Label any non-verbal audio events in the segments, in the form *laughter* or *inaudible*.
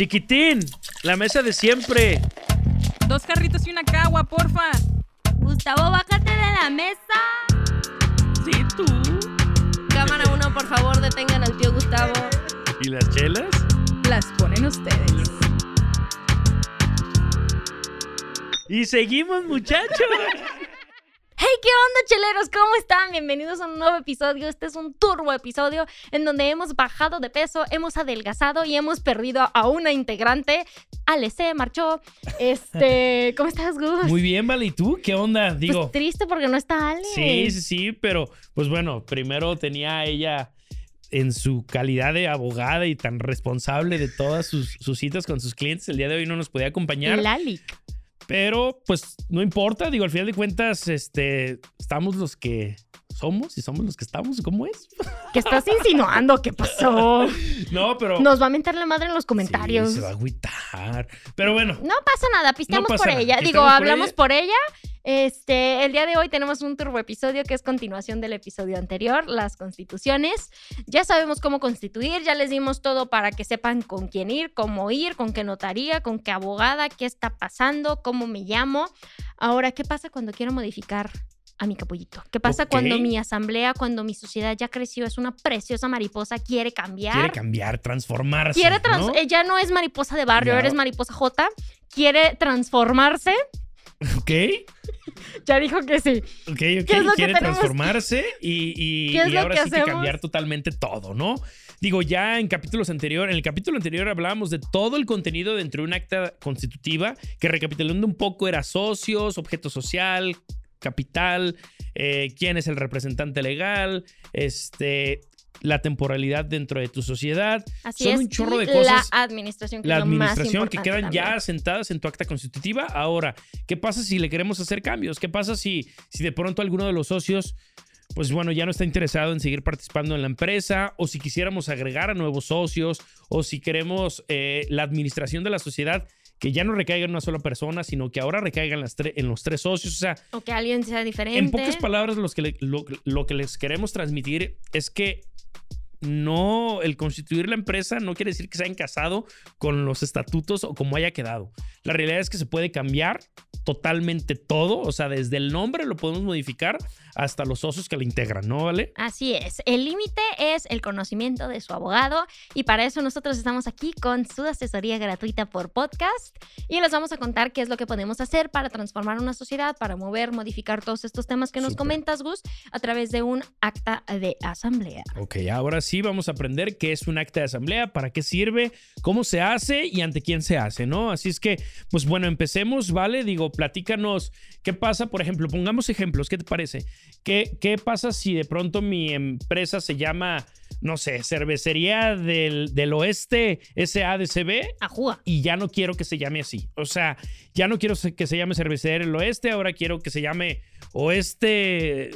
Chiquitín, la mesa de siempre. Dos carritos y una cagua, porfa. Gustavo, bájate de la mesa. Sí, tú. Cámara uno, por favor, detengan al tío Gustavo. ¿Y las chelas? Las ponen ustedes. Y seguimos, muchachos. ¿Qué onda, cheleros? ¿Cómo están? Bienvenidos a un nuevo episodio. Este es un turbo episodio en donde hemos bajado de peso, hemos adelgazado y hemos perdido a una integrante. Ale se marchó. *laughs* Este, ¿cómo estás, Gus? Muy bien, vale. ¿Y tú? ¿Qué onda? Pues Digo. triste porque no está Ale. Sí, sí, sí, pero pues bueno, primero tenía a ella en su calidad de abogada y tan responsable de todas sus, sus citas con sus clientes. El día de hoy no nos podía acompañar. Lali. Pero pues no importa, digo, al final de cuentas, este, estamos los que somos y somos los que estamos, ¿cómo es? ¿Qué estás insinuando? ¿Qué pasó? *laughs* No, pero... Nos va a mentar la madre en los comentarios. Sí, se va a agüitar. Pero bueno, No pasa nada, pisteamos pasa por nada, ella. Digo, por hablamos ella. por ella. Este, el día de hoy tenemos un turbo episodio que es continuación del episodio anterior, las constituciones. Ya sabemos cómo constituir, ya les dimos todo para que sepan con quién ir, cómo ir, con qué notaría, con qué abogada, qué está pasando, cómo me llamo. Ahora, ¿qué pasa cuando quiero modificar a mi capullito? ¿Qué pasa cuando mi asamblea, cuando mi sociedad ya creció, es una preciosa mariposa, quiere cambiar? quiere cambiar, transformarse. Quiere trans ¿no? ella no es mariposa de barrio, eres mariposa J. Quiere transformarse. Ok, *laughs* Ya dijo que sí. ok, ok. ¿Qué es lo que quiere tenemos? transformarse y, y- ¿Qué es y lo ahora que sí que cambiar totalmente todo, ¿no? Digo, ya en capítulos anteriores, en el capítulo anterior hablábamos de todo el contenido dentro de un acta constitutiva, que recapitulando un poco era socios, objeto social, capital, eh, quién es el representante legal, este, la temporalidad dentro de tu sociedad, Así Son es. un chorro de cosas. La administración, que la administración que quedan ya también. asentadas en tu acta constitutiva. Ahora, ¿qué pasa si le queremos hacer cambios? ¿Qué pasa si, si de pronto alguno de los socios, pues bueno, ya no está interesado en seguir participando en la empresa? O si quisiéramos agregar a nuevos socios, o si queremos eh, la administración de la sociedad que ya no recaiga en una sola persona, sino que ahora recaiga en, las en los tres socios. O sea, O que alguien sea diferente. en pocas palabras, los que le- lo, lo que les queremos transmitir es que no, el constituir la empresa no quiere decir que se hayan casado con los estatutos o como haya quedado. La realidad es que se puede cambiar totalmente todo, o sea, desde el nombre lo podemos modificar hasta los socios que la integran, ¿no? ¿Vale? Así es. El límite es el conocimiento de su abogado y para eso nosotros estamos aquí con su asesoría gratuita por podcast y les vamos a contar qué es lo que podemos hacer para transformar una sociedad, para mover, modificar todos estos temas que nos comentas, Gus, a través de un acta de asamblea. Ok, ahora sí vamos a aprender qué es un acta de asamblea, para qué sirve, cómo se hace y ante quién se hace, ¿no? Así es que, pues bueno, empecemos, ¿vale? Digo, platícanos qué pasa, por ejemplo, pongamos ejemplos, ¿qué te parece? ¿Qué, qué pasa si de pronto mi empresa se llama, no sé, Cervecería del, del Oeste SADCB? Ajúa. y ya no quiero que se llame así. O sea, ya no quiero que se llame Cervecería del Oeste, ahora quiero que se llame Oeste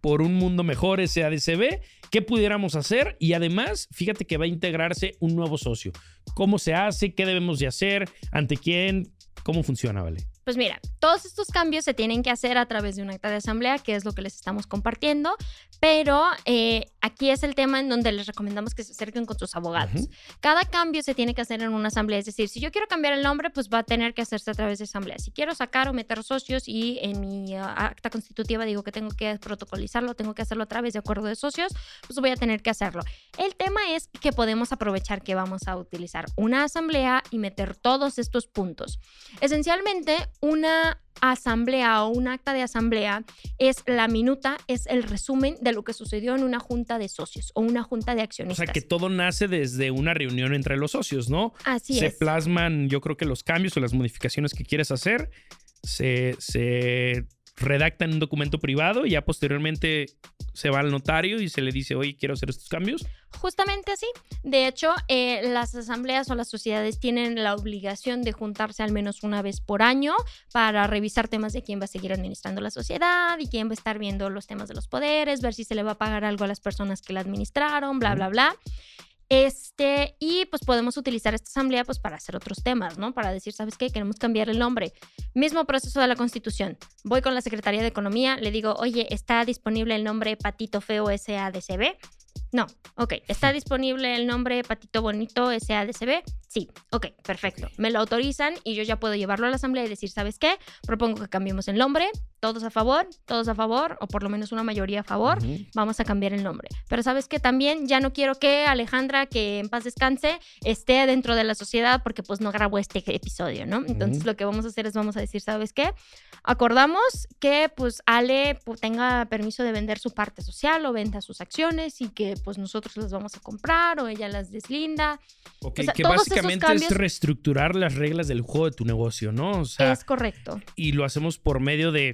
por un mundo mejor SADCB. ¿Qué pudiéramos hacer? Y además, fíjate que va a integrarse un nuevo socio. ¿Cómo se hace? ¿Qué debemos de hacer? ¿Ante quién? ¿Cómo funciona, vale? Pues mira, todos estos cambios se tienen que hacer a través de un acta de asamblea, que es lo que les estamos compartiendo, pero eh, aquí es el tema en donde les recomendamos que se acerquen con sus abogados. Ujú. Cada cambio se tiene que hacer en una asamblea, es decir, si yo quiero cambiar el nombre, pues va a tener que hacerse a través de asamblea. Si quiero sacar o meter socios y en mi ah, acta constitutiva digo que tengo que protocolizarlo, tengo que hacerlo a través de acuerdo de socios, pues voy a tener que hacerlo. El tema es que podemos aprovechar que vamos a utilizar una asamblea y meter todos estos puntos. Esencialmente, una asamblea o un acta de asamblea es la minuta, es el resumen de lo que sucedió en una junta de socios o una junta de O accionistas. sea, que todo nace desde una reunión entre los socios, ¿no? Así se es. plasman, yo creo que los cambios o las modificaciones que quieres hacer se, se redactan un documento privado y ya posteriormente se va al notario y se le dice, oye, quiero hacer estos cambios. Justamente así. De hecho, eh, las asambleas o las sociedades tienen la obligación de juntarse al menos una vez por año para revisar temas de quién va a seguir administrando la sociedad y quién va a estar viendo los temas de los poderes, ver si se le va a pagar algo a las personas que la administraron, bla, bla, bla. Este, y pues podemos utilizar esta asamblea pues para hacer otros temas, ¿no? Para decir, ¿sabes qué? Queremos cambiar el nombre. Mismo proceso de la Constitución. Voy con la Secretaría de Economía, le digo, oye, está disponible el nombre Patito Feo SADCB. No, ok. ¿Está disponible el nombre Patito Bonito SADCB? Sí, ok, perfecto. Me lo autorizan y yo ya puedo llevarlo a la asamblea y decir, ¿sabes qué? Propongo que cambiemos el nombre. Todos a favor, todos a favor, o por lo menos una mayoría a favor. Vamos a cambiar el nombre. Pero sabes que también ya no quiero que Alejandra, que en paz descanse, esté dentro de la sociedad porque pues no grabó este episodio, ¿no? Entonces lo que vamos a hacer es vamos a decir, ¿sabes qué? Acordamos que pues Ale pues, tenga permiso de vender su parte social o venda sus acciones y que pues nosotros las vamos a comprar o ella las deslinda. Ok, O sea, que básicamente cambios- es reestructurar las reglas del juego de tu negocio, ¿no? O sea, es correcto. y lo hacemos por medio de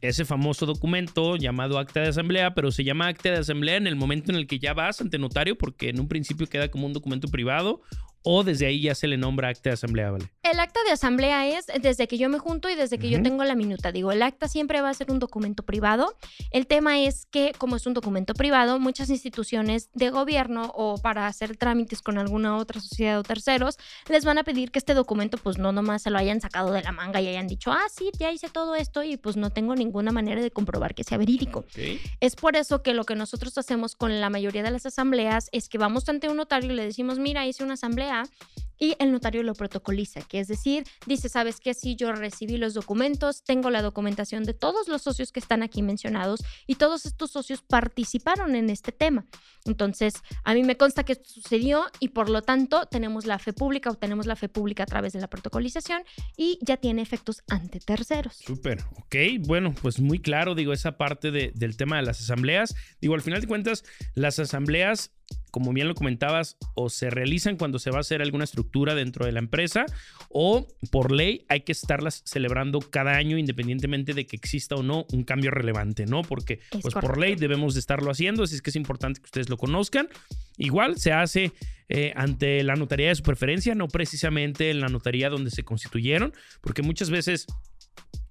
ese famoso documento llamado acta de asamblea, pero se llama acta de asamblea en el momento en el que ya vas ante notario, porque en un principio queda como un documento privado, o desde ahí ya se le nombra acta de asamblea, ¿vale? El acta de asamblea es desde que yo me junto y desde que yo Ujú. tengo la minuta. Digo, el acta siempre va a ser un documento privado. El tema es que, como es un documento privado, muchas instituciones de gobierno o para hacer trámites con alguna otra sociedad o terceros, les van a pedir que este documento, pues no nomás se lo hayan sacado de la manga y hayan dicho, ah, sí, ya hice todo esto y pues no tengo ninguna manera de comprobar que sea verídico. Ok. Es por eso que lo que nosotros hacemos con la mayoría de las asambleas es que vamos ante un notario y le decimos, mira, hice una asamblea y el notario lo protocoliza, que es decir, dice, sabes que si yo recibí los documentos, tengo la documentación de todos los socios que están aquí mencionados y todos estos socios participaron en este tema. Entonces, a mí me consta que esto sucedió y por lo tanto tenemos la fe pública o tenemos la fe pública a través de la protocolización y ya tiene efectos ante terceros. Súper, ok. Bueno, pues muy claro, digo, esa parte de- del tema de las asambleas. Digo, al final de cuentas, las asambleas, como bien lo comentabas, o se realizan cuando se va a hacer alguna estructura dentro de la empresa, o por ley hay que estarlas celebrando cada año, independientemente de que exista o no un cambio relevante, ¿no? Porque, Es pues por ley debemos de estarlo haciendo, así es que es importante que ustedes lo conozcan. Igual se hace eh, ante la notaría de su preferencia, no precisamente en la notaría donde se constituyeron, porque muchas veces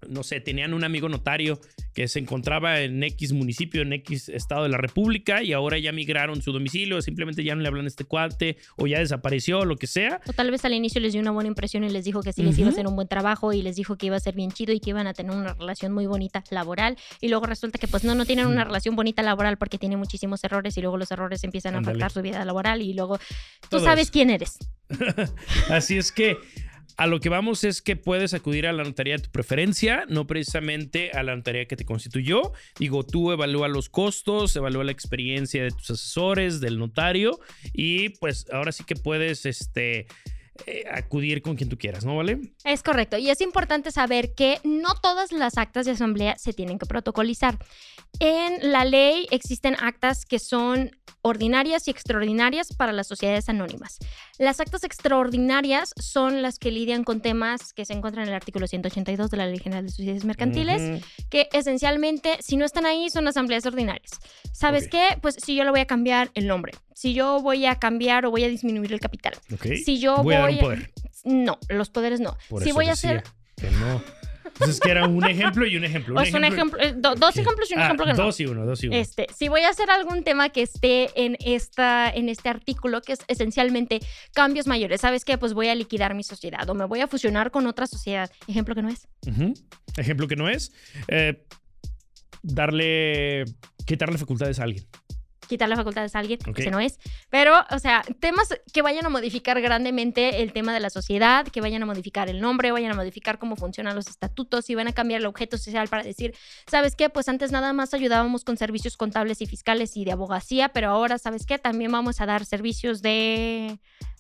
no sé, tenían un amigo notario que se encontraba en X municipio, en X estado de la República y ahora ya migraron su domicilio, simplemente ya no le hablan a este cuate o ya desapareció, lo que sea. O tal vez al inicio les dio una buena impresión y les dijo que sí les iba a hacer un buen trabajo y les dijo que iba a ser bien chido y que iban a tener una relación muy bonita laboral. Y luego resulta que pues no, no tienen una relación bonita laboral porque tiene muchísimos errores y luego los errores empiezan a afectar su vida laboral y luego tú Todo sabes eso. quién eres. *laughs* Así es que a lo que vamos es que puedes acudir a la notaría de tu preferencia, no precisamente a la notaría que te constituyó. Digo, tú evalúa los costos, evalúa la experiencia de tus asesores, del notario y pues ahora sí que puedes este, eh, acudir con quien tú quieras, ¿no? ¿Vale? Es correcto. Y es importante saber que no todas las actas de asamblea se tienen que protocolizar. En la ley existen actas que son ordinarias y extraordinarias para las sociedades anónimas. Las actas extraordinarias son las que lidian con temas que se encuentran en el artículo 182 de la Ley General de Sociedades Mercantiles, que esencialmente, si no están ahí, son asambleas ordinarias. ¿Sabes qué? Pues si yo le voy a cambiar el nombre, si yo voy a cambiar o voy a disminuir el capital, Ok. si yo voy a dar un poder. no, los poderes no. Por si voy a hacer que no. Entonces que era un ejemplo y un ejemplo. o es un ejemplo, eh, do- dos ejemplos y un Ah, ejemplo que no. Dos y uno, dos y uno. Este, si voy a hacer algún tema que esté en esta en este artículo que es esencialmente cambios mayores, ¿sabes qué? Pues voy a liquidar mi sociedad o me voy a fusionar con otra sociedad. Ejemplo que no es. Ejemplo que no es. eh, darle. Quitarle facultades a alguien. Quitar las facultades a alguien, Ok. ese no es. Pero, o sea, temas que vayan a modificar grandemente el tema de la sociedad, que vayan a modificar el nombre, vayan a modificar cómo funcionan los estatutos y van a cambiar el objeto social para decir, ¿sabes qué? Pues antes nada más ayudábamos con servicios contables y fiscales y de abogacía, pero ahora, ¿sabes qué? También vamos a dar servicios de...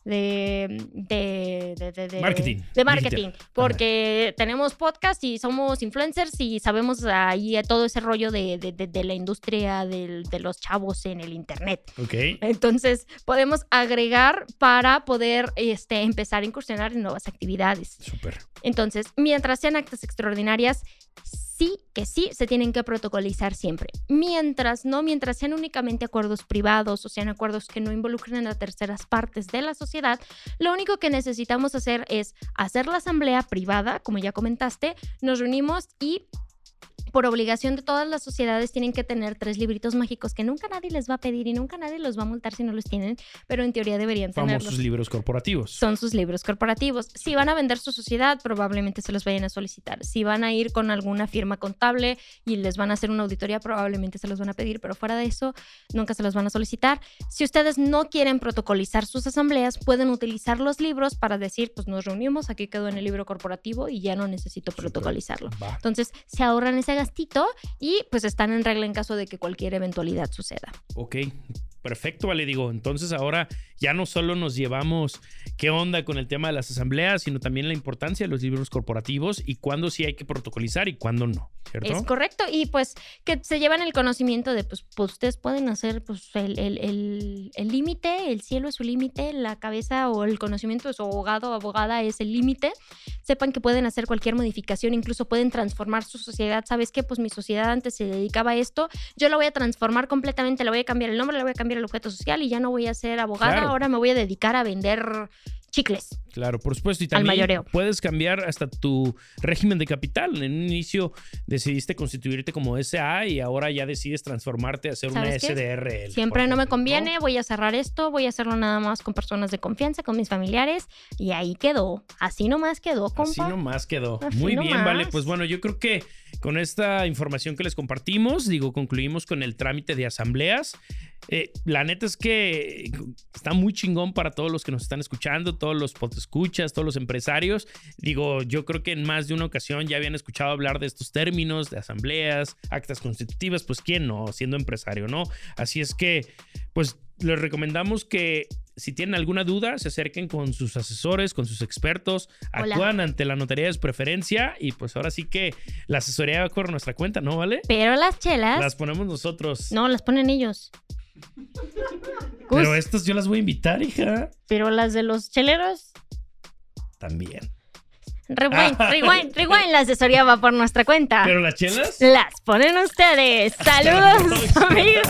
De, de, de, Marketing, De marketing. digital. Porque tenemos podcast y somos influencers y sabemos ahí todo ese rollo de, de- de- de la industria de los chavos en el internet. Ok. Entonces, podemos agregar para poder este, empezar a incursionar en nuevas actividades. Súper. Entonces, mientras sean actas extraordinarias, sí que sí se tienen que protocolizar siempre. Mientras no, mientras sean únicamente acuerdos privados o sean acuerdos que no involucren a terceras partes de la sociedad, lo único que necesitamos hacer es hacer la asamblea privada, como ya comentaste, nos reunimos y por obligación de todas las sociedades tienen que tener tres libritos mágicos que nunca nadie les va a pedir y nunca nadie los va a multar si no los tienen, pero en teoría deberían tenerlos. Famosos libros corporativos. Son sus libros corporativos. Si van a vender su sociedad, probablemente se los vayan a solicitar. Si van a ir con alguna firma contable y les van a hacer una auditoría, probablemente se los van a pedir, pero fuera de eso, nunca se los van a solicitar. Si ustedes no quieren protocolizar sus asambleas, pueden utilizar los libros para decir, pues nos reunimos, aquí quedó en el libro corporativo y ya no necesito protocolizarlo. Entonces, se ahorran ese gastito y pues están en regla en caso de que cualquier eventualidad suceda. Ok, perfecto, vale. Digo, entonces ahora ya no solo nos llevamos qué onda con el tema de las asambleas, sino también la importancia de los libros corporativos y cuándo sí hay que protocolizar y cuándo no. Es correcto. Y pues que se llevan el conocimiento de, pues, pues ustedes pueden hacer pues el el- el- el límite, el, cielo es su límite, la cabeza o el conocimiento de su abogado o abogada es el límite. Sepan que pueden hacer cualquier modificación, incluso pueden transformar su sociedad. ¿Sabes qué? Pues mi sociedad antes se dedicaba a esto, yo la voy a transformar completamente, le voy a cambiar el nombre, le voy a cambiar el objeto social y ya no voy a ser abogada, Claro. ahora me voy a dedicar a vender chicles. Claro, por supuesto. Y Al también mayoreo. puedes cambiar hasta tu régimen de capital. En un inicio decidiste constituirte como SA y ahora ya decides transformarte a ser una ¿Sabes qué? SDRL. Siempre no me conviene, voy a cerrar esto, voy a hacerlo nada más con personas de confianza, con mis familiares, y ahí quedó. Así nomás quedó, compa. Así nomás quedó. Así Muy bien, vale. Pues bueno, yo creo que con esta información que les compartimos, digo, concluimos con el trámite de asambleas. Eh, la neta es que está muy chingón para todos los que nos están escuchando, todos los escuchas, todos los empresarios. Digo, yo creo que en más de una ocasión ya habían escuchado hablar de estos términos, de asambleas, actas constitutivas, pues quién no, siendo empresario, ¿no? Así es que, pues les recomendamos que si tienen alguna duda, se acerquen con sus asesores, con sus expertos, Hola. actúan ante la notaría de su preferencia y pues ahora sí que la asesoría va por nuestra cuenta, ¿no? ¿Vale? Pero las chelas, Las ponemos nosotros. no, las ponen ellos. *laughs* Pero estas yo las voy a invitar, hija. pero las de los cheleros, También. rewind, rewind, rewind, la asesoría va por nuestra cuenta. ¿Pero las chelas? Las ponen ustedes. Saludos, *laughs* la próxima. amigos.